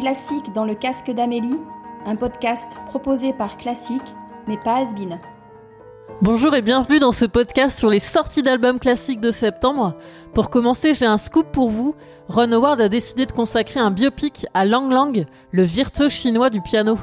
classique dans le casque d'Amélie, un podcast proposé par Classique, mais pas Asbin. Bonjour et bienvenue dans ce podcast sur les sorties d'albums classiques de septembre. Pour commencer, j'ai un scoop pour vous. Ron Howard a décidé de consacrer un biopic à Lang Lang, le virtuose chinois du piano.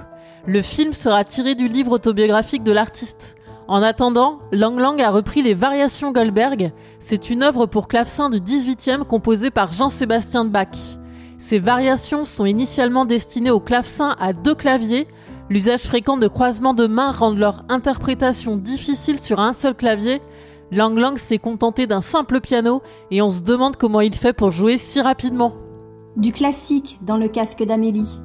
Le film sera tiré du livre autobiographique de l'artiste. En attendant, Lang Lang a repris les Variations Goldberg. C'est une œuvre pour clavecin du 18e composée par Jean-Sébastien Bach. Ces variations sont initialement destinées au clavecin à deux claviers. L'usage fréquent de croisements de mains rend leur interprétation difficile sur un seul clavier. Lang Lang s'est contenté d'un simple piano et on se demande comment il fait pour jouer si rapidement. Du classique dans le casque d'Amélie.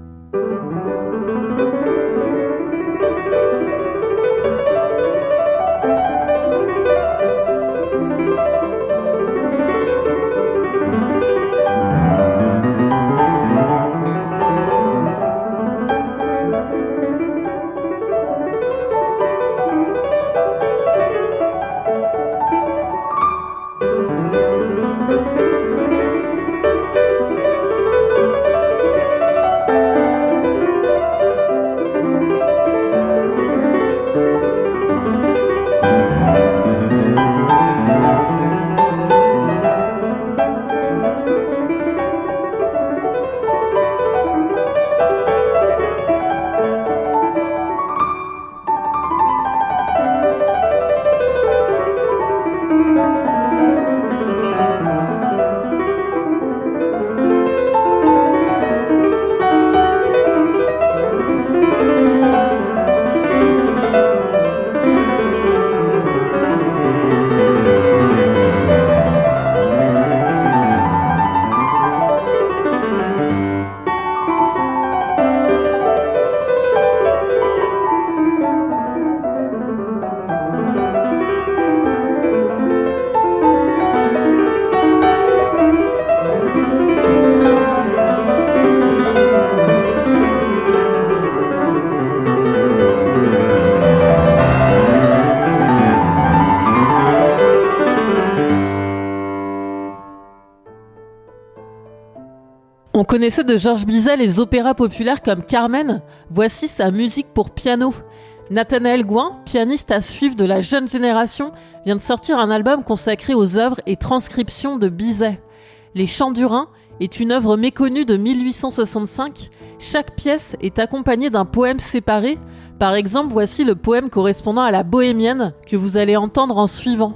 On connaissait de Georges Bizet les opéras populaires comme Carmen. Voici sa musique pour piano. Nathanaël Gouin, pianiste à suivre de la jeune génération, vient de sortir un album consacré aux œuvres et transcriptions de Bizet. Les Chants du Rhin est une œuvre méconnue de 1865. Chaque pièce est accompagnée d'un poème séparé. Par exemple, voici le poème correspondant à la bohémienne que vous allez entendre en suivant.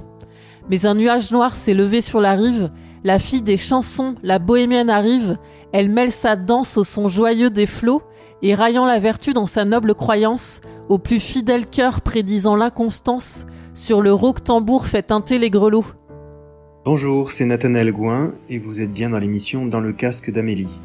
Mais un nuage noir s'est levé sur la rive. La fille des chansons, la bohémienne arrive. Elle mêle sa danse au son joyeux des flots, et raillant la vertu dans sa noble croyance, au plus fidèle cœur prédisant l'inconstance, sur le rauque tambour fait teinter les grelots. Bonjour, c'est Nathanaël Gouin, et vous êtes bien dans l'émission Dans le casque d'Amélie.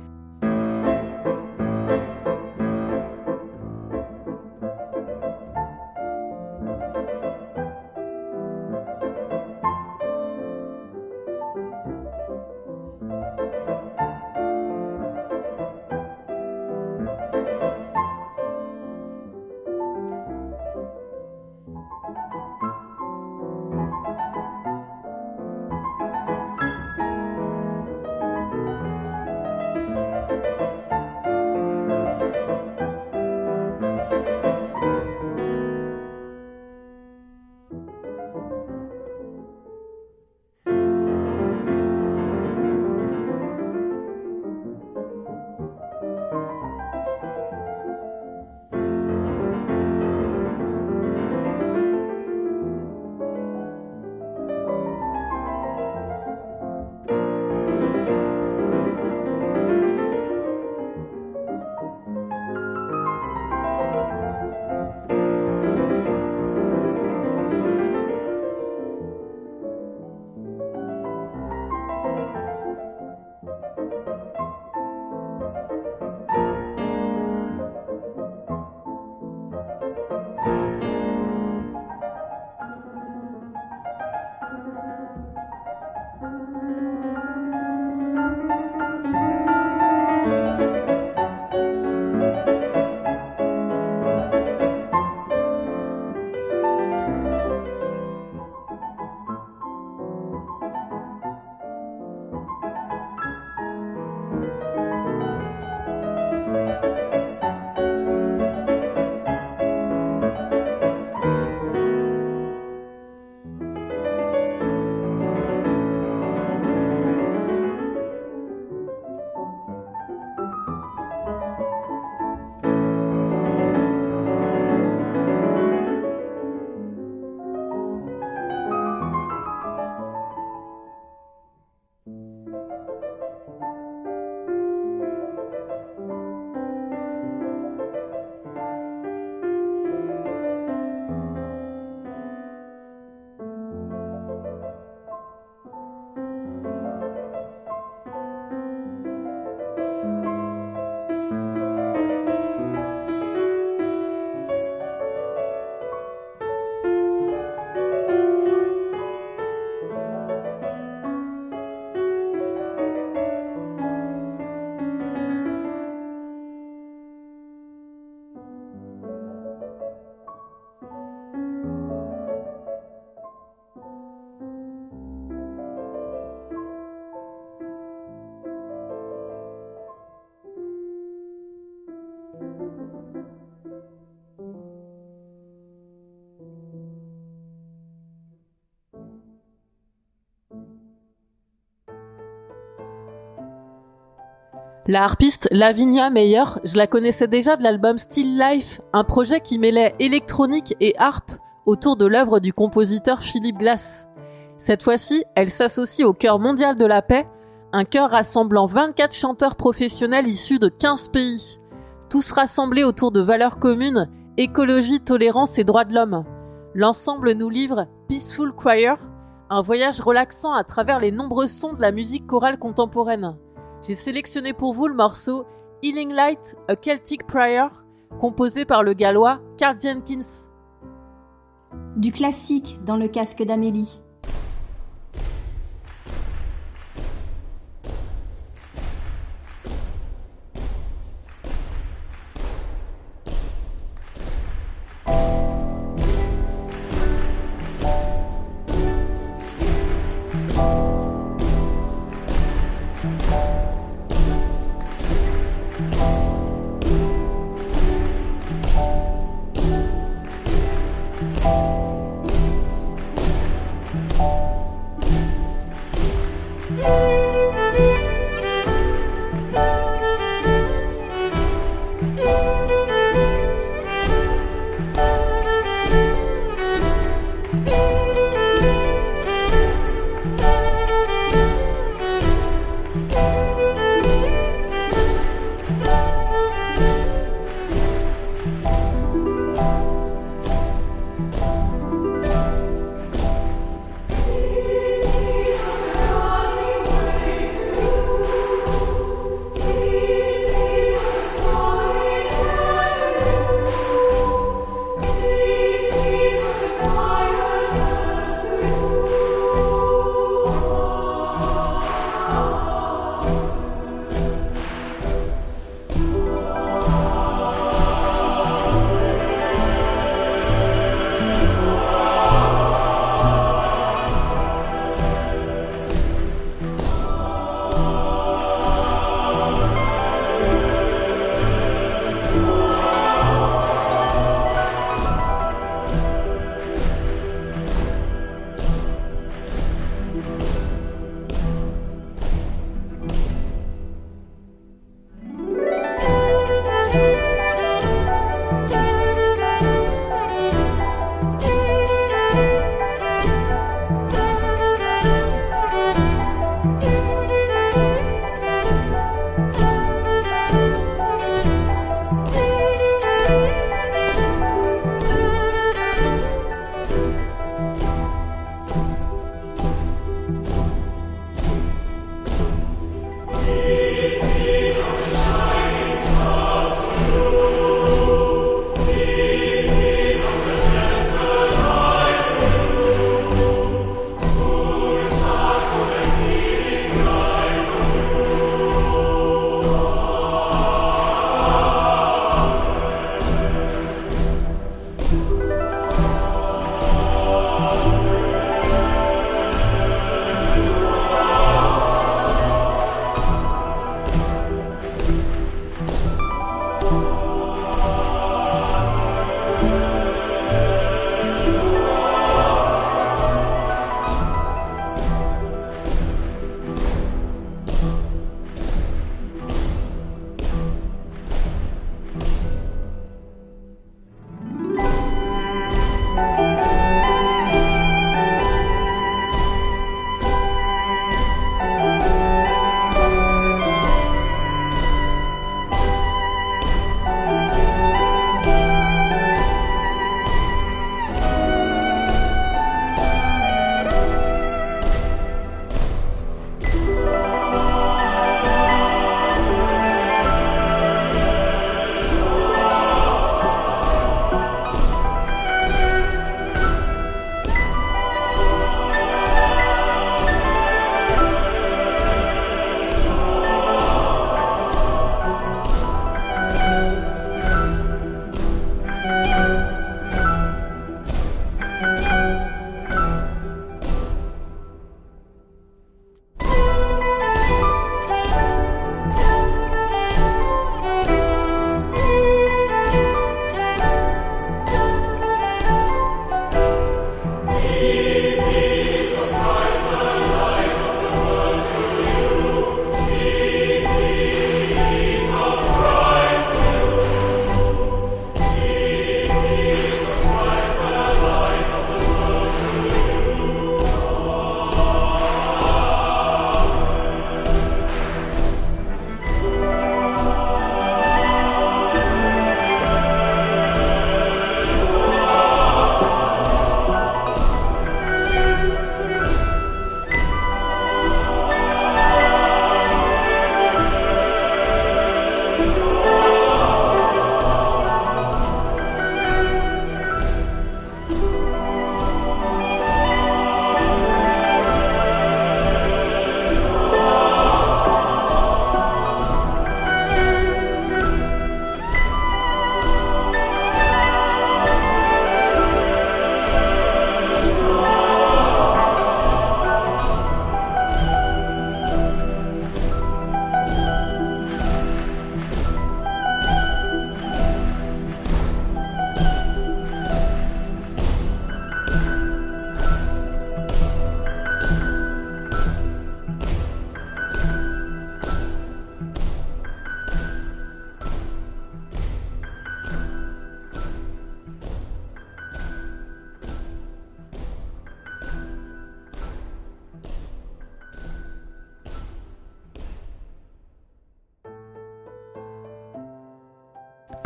La harpiste Lavinia Meyer, je la connaissais déjà de l'album Still Life, un projet qui mêlait électronique et harpe autour de l'œuvre du compositeur Philip Glass. Cette fois-ci, elle s'associe au Chœur mondial de la paix, un chœur rassemblant 24 chanteurs professionnels issus de 15 pays, tous rassemblés autour de valeurs communes, écologie, tolérance et droits de l'homme. L'ensemble nous livre Peaceful Choir, un voyage relaxant à travers les nombreux sons de la musique chorale contemporaine j'ai sélectionné pour vous le morceau Healing Light, A Celtic Prayer, composé par le gallois Carl Jenkins. Du classique dans le casque d'Amélie.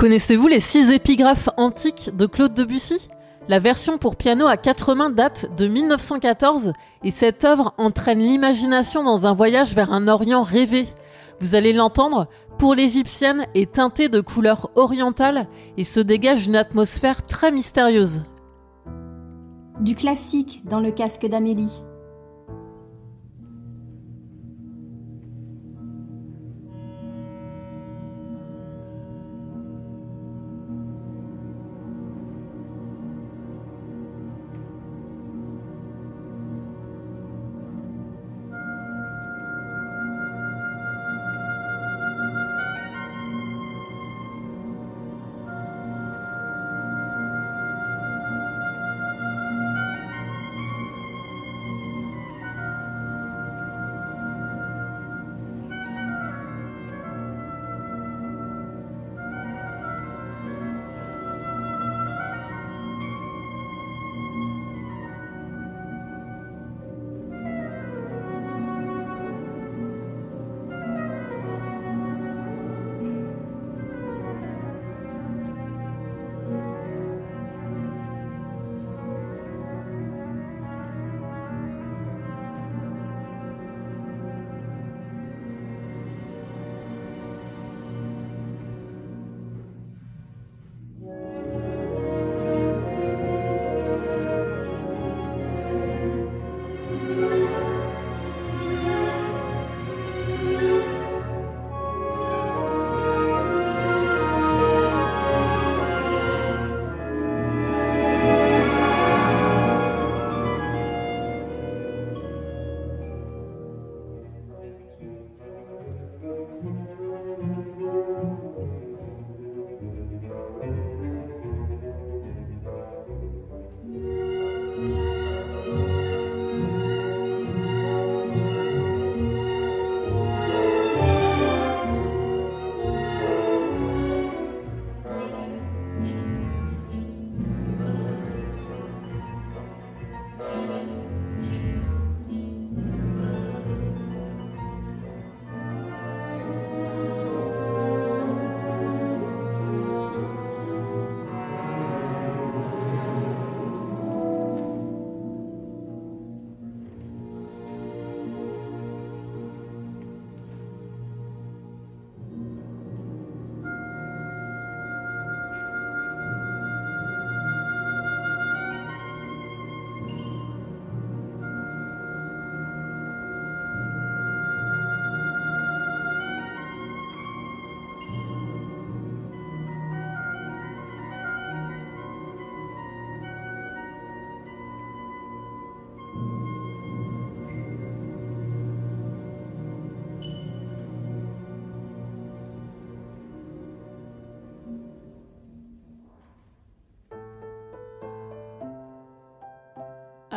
Connaissez-vous les six épigraphes antiques de Claude Debussy? La version pour piano à quatre mains date de 1914 et cette œuvre entraîne l'imagination dans un voyage vers un Orient rêvé. Vous allez l'entendre, pour l'égyptienne est teintée de couleurs orientales et se dégage une atmosphère très mystérieuse. Du classique dans le casque d'Amélie.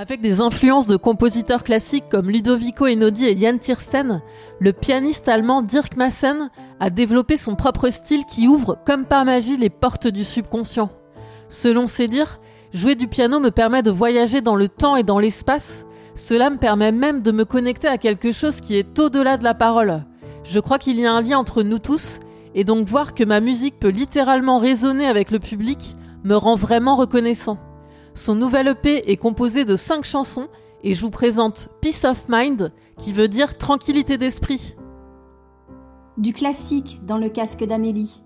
Avec des influences de compositeurs classiques comme Ludovico Einaudi et Jan Tiersen, le pianiste allemand Dirk Massen a développé son propre style qui ouvre comme par magie les portes du subconscient. Selon ses dires, jouer du piano me permet de voyager dans le temps et dans l'espace. Cela me permet même de me connecter à quelque chose qui est au-delà de la parole. Je crois qu'il y a un lien entre nous tous, et donc voir que ma musique peut littéralement résonner avec le public me rend vraiment reconnaissant. Son nouvel EP est composé de 5 chansons et je vous présente Peace of Mind qui veut dire tranquillité d'esprit. Du classique dans le casque d'Amélie.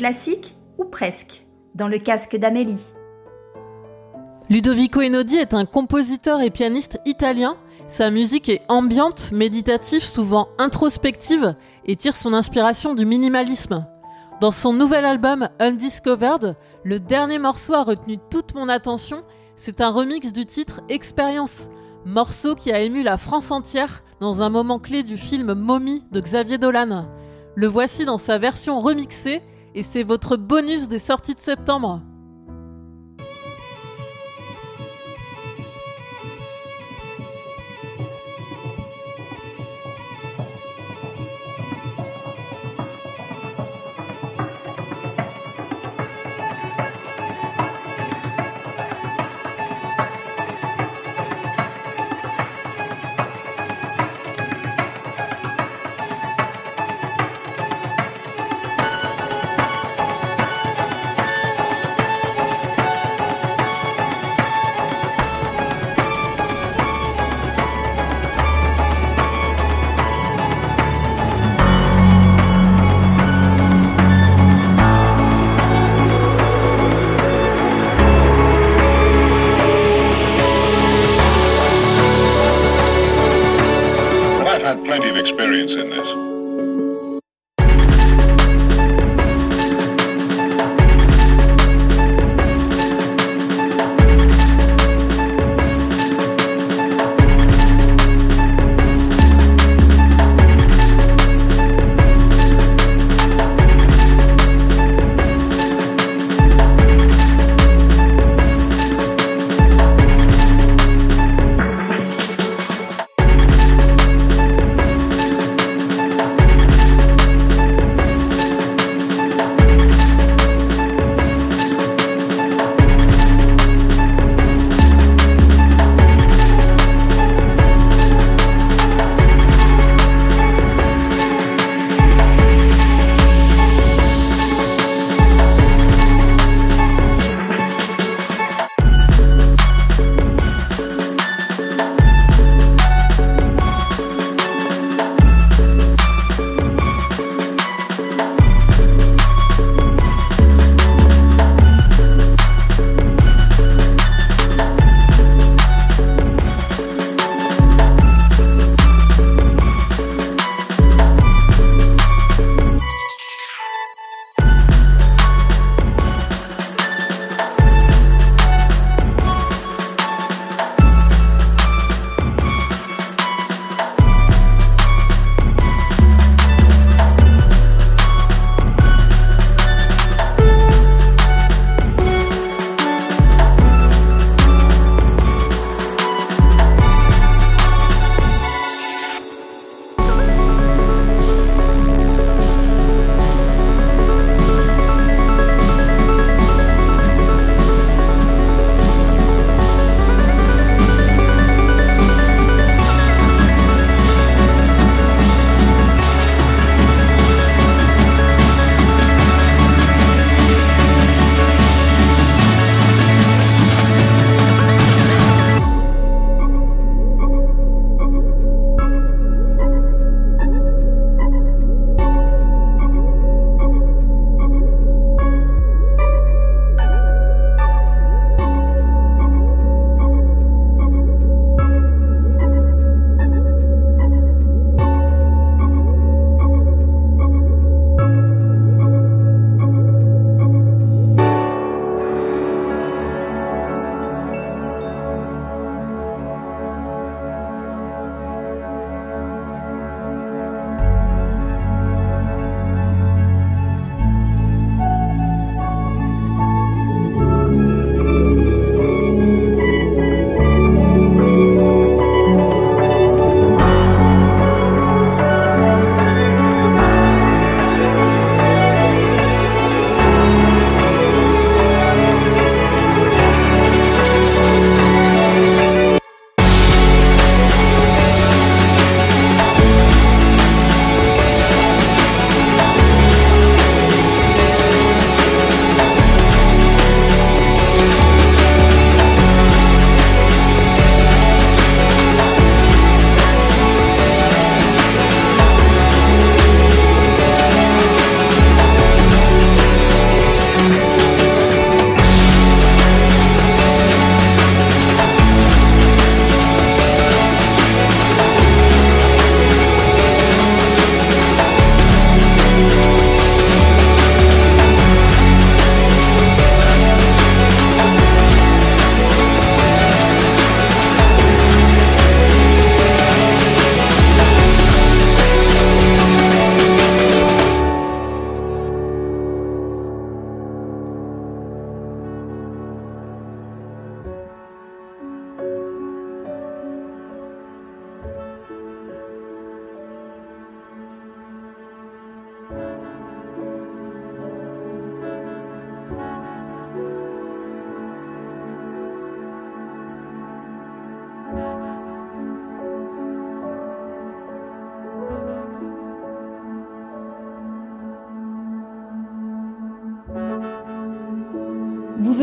Classique ou presque, dans le casque d'Amélie. Ludovico Einaudi est un compositeur et pianiste italien. Sa musique est ambiante, méditative, souvent introspective et tire son inspiration du minimalisme. Dans son nouvel album Undiscovered, le dernier morceau a retenu toute mon attention. C'est un remix du titre Expérience, morceau qui a ému la France entière dans un moment clé du film Mommy de Xavier Dolan. Le voici dans sa version remixée et c'est votre bonus des sorties de septembre. Experience in this.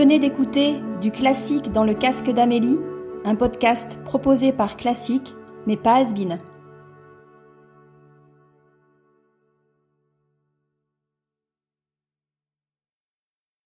Venez d'écouter Du classique dans le casque d'Amélie, un podcast proposé par Classique, mais pas Asbin.